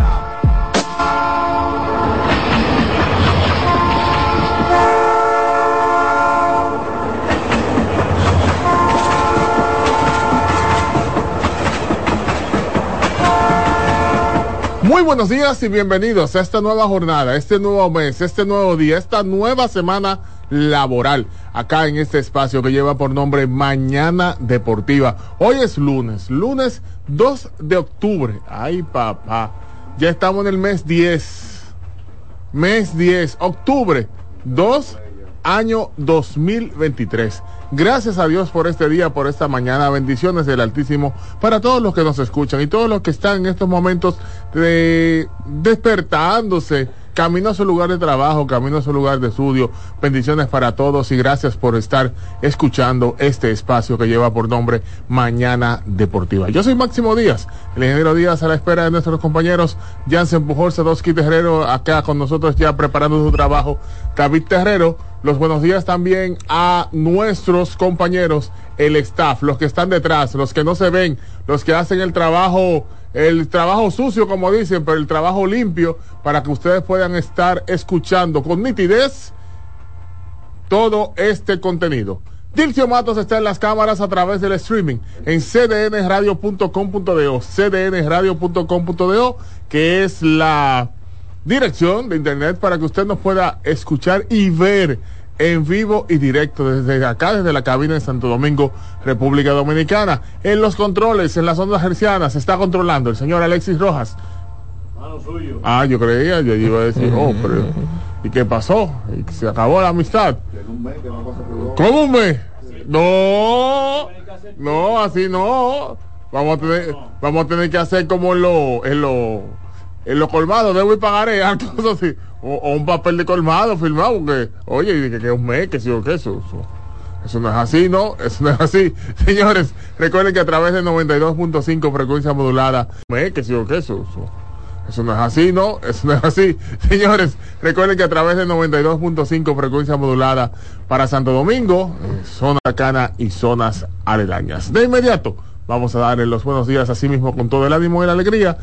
Muy buenos días y bienvenidos a esta nueva jornada, este nuevo mes, este nuevo día, esta nueva semana laboral, acá en este espacio que lleva por nombre Mañana Deportiva. Hoy es lunes, lunes 2 de octubre. Ay, papá, ya estamos en el mes 10. Mes 10, octubre 2, año 2023. Gracias a Dios por este día, por esta mañana. Bendiciones del Altísimo para todos los que nos escuchan y todos los que están en estos momentos de despertándose, camino a su lugar de trabajo, camino a su lugar de estudio. Bendiciones para todos y gracias por estar escuchando este espacio que lleva por nombre Mañana Deportiva. Yo soy Máximo Díaz, el ingeniero Díaz a la espera de nuestros compañeros Jansen Pujol, Sadowski Terrero, acá con nosotros ya preparando su trabajo. David Terrero, los buenos días también a nuestros compañeros, el staff, los que están detrás, los que no se ven, los que hacen el trabajo, el trabajo sucio, como dicen, pero el trabajo limpio, para que ustedes puedan estar escuchando con nitidez todo este contenido. Dilcio Matos está en las cámaras a través del streaming en cdnradio.com.do, cdnradio.com.do, que es la dirección de internet para que usted nos pueda escuchar y ver en vivo y directo desde acá, desde la cabina de Santo Domingo, República Dominicana. En los controles, en las ondas hercianas, se está controlando el señor Alexis Rojas. Ah, yo creía, yo iba a decir, oh, pero (laughs) ¿y qué pasó? ¿Y se acabó la amistad. ¿Cómo un mes? No, no, así no. Vamos a tener, vamos a tener que hacer como en lo, en lo, en lo colmado, debo y pagaré, algo (laughs) así. O, un papel de colmado firmado, porque, oye, que, que un mes, que sí o que eso, eso. Eso no es así, ¿no? Eso no es así. (laughs) Señores, recuerden que a través de 92.5 frecuencia modulada, mes, que sí o que eso, eso. Eso no es así, ¿no? Eso no es así. (laughs) Señores, recuerden que a través de 92.5 frecuencia modulada para Santo Domingo, eh, zona cana y zonas aledañas. De inmediato, vamos a darle los buenos días así mismo con todo el ánimo y la alegría.